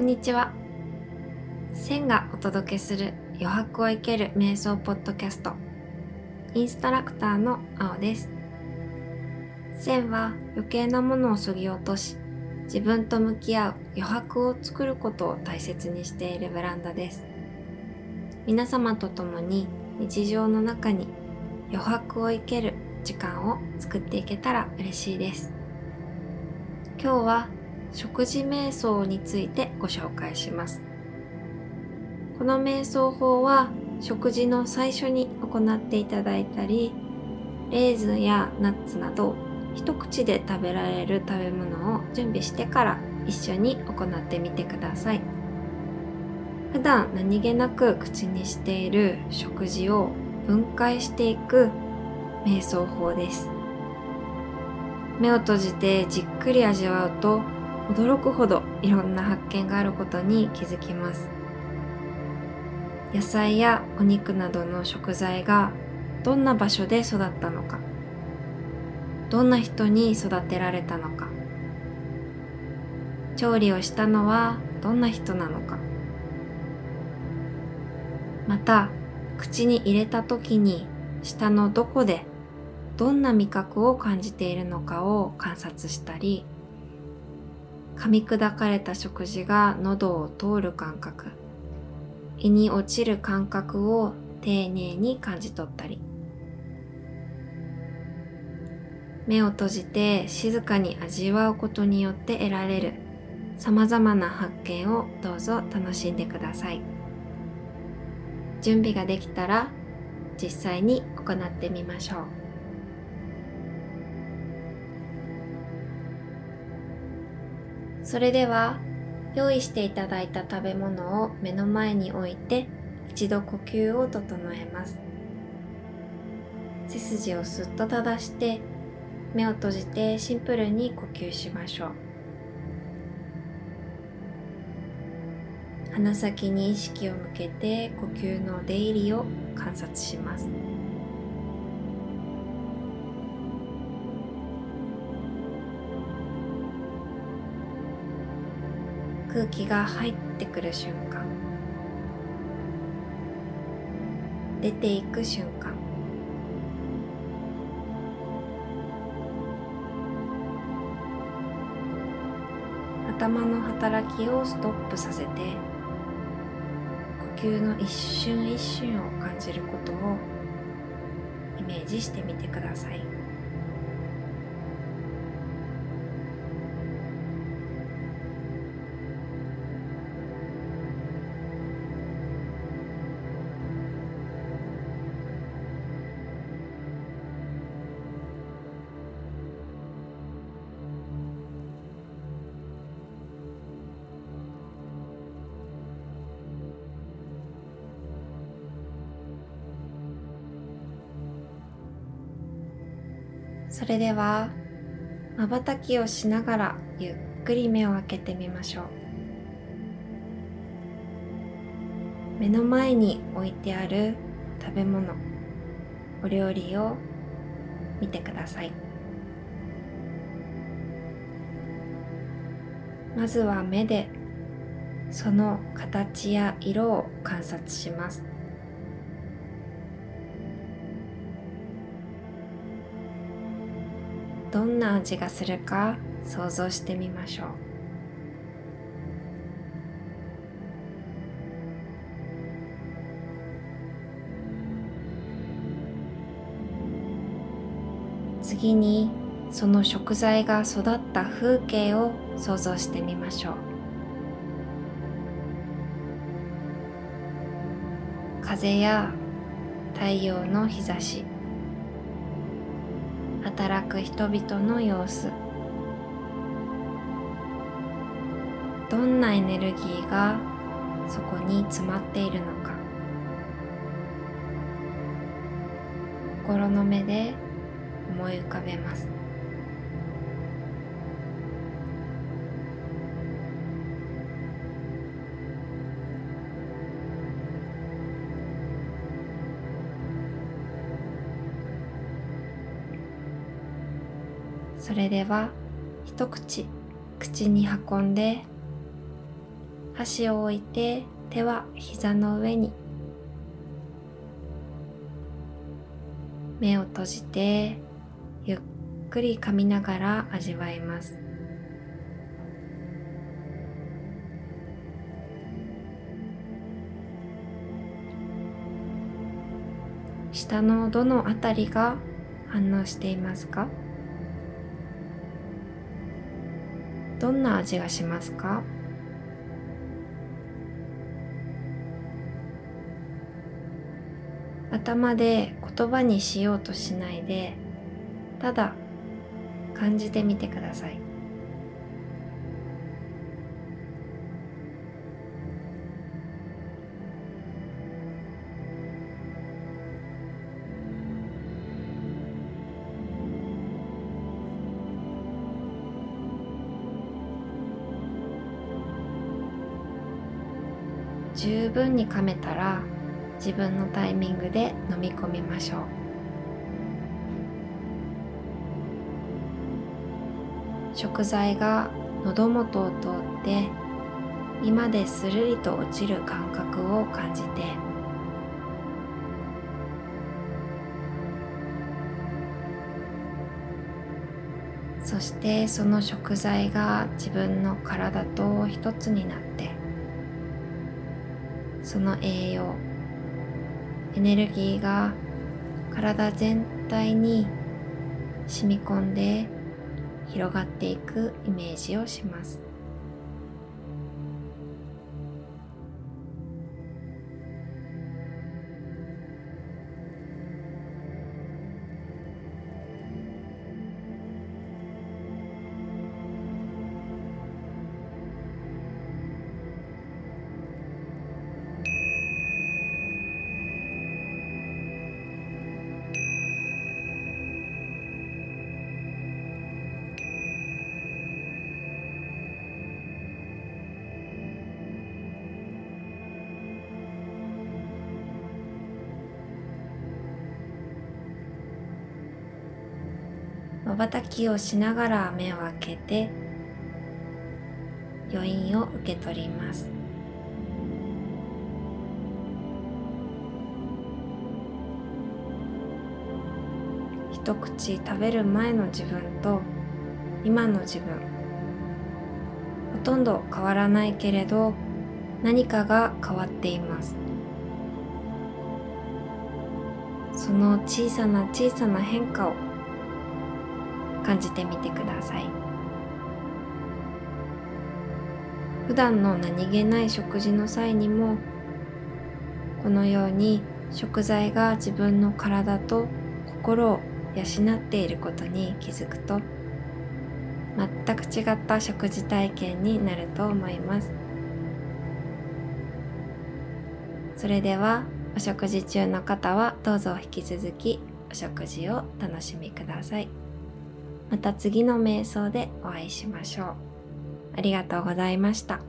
こんにちは。千がお届けする余白を生ける瞑想ポッドキャスト。インストラクターの青です。千は余計なものを削ぎ落とし、自分と向き合う余白を作ることを大切にしているブランドです。皆様と共に日常の中に余白を生ける時間を作っていけたら嬉しいです。今日は食事瞑想についてご紹介します。この瞑想法は食事の最初に行っていただいたり、レーズンやナッツなど一口で食べられる食べ物を準備してから一緒に行ってみてください。普段何気なく口にしている食事を分解していく瞑想法です。目を閉じてじっくり味わうと驚くほどいろんな発見があることに気づきます。野菜やお肉などの食材がどんな場所で育ったのか。どんな人に育てられたのか。調理をしたのはどんな人なのか。また口に入れた時に舌のどこでどんな味覚を感じているのかを観察したり噛み砕かれた食事が喉を通る感覚。胃に落ちる感覚を丁寧に感じ取ったり。目を閉じて静かに味わうことによって得られる。様々な発見をどうぞ楽しんでください。準備ができたら実際に行ってみましょう。それでは用意していただいた食べ物を目の前に置いて一度呼吸を整えます。背筋をすっと正して目を閉じてシンプルに呼吸しましょう。鼻先に意識を向けて呼吸の出入りを観察します。空気が入ってくる瞬間出ていく瞬間頭の働きをストップさせて呼吸の一瞬一瞬を感じることをイメージしてみてください。それではまばたきをしながらゆっくり目を開けてみましょう。目の前に置いてある食べ物お料理を見てください。まずは目でその形や色を観察します。どんな味がするか想像してみましょう。次にその食材が育った風景を想像してみましょう。風や太陽の日差し。働く人々の様子。どんなエネルギーがそこに詰まっているのか。心の目で思い浮かべます。それでは一口口に運んで箸を置いて手は膝の上に。目を閉じてゆっくり噛みながら味わいます。舌のどのあたりが反応していますか？どんな味がしますか？頭で言葉にしようとしないでただ感じてみてください。十分に噛めたら自分のタイミングで飲み込みましょう。食材が喉元を通って今でするりと落ちる感覚を感じて。そしてその食材が自分の体と一つになってその栄養エネルギーが体全体に染み込んで広がっていくイメージをします。またきをしながら目を開けて余韻を受け取ります。一口食べる前の自分と今の自分。ほとんど変わらないけれど何かが変わっています。その小さな小さな変化を感じてみてください普段の何気ない食事の際にもこのように食材が自分の体と心を養っていることに気づくと全く違った食事体験になると思いますそれではお食事中の方はどうぞ引き続きお食事を楽しみください。また次の瞑想でお会いしましょう。ありがとうございました。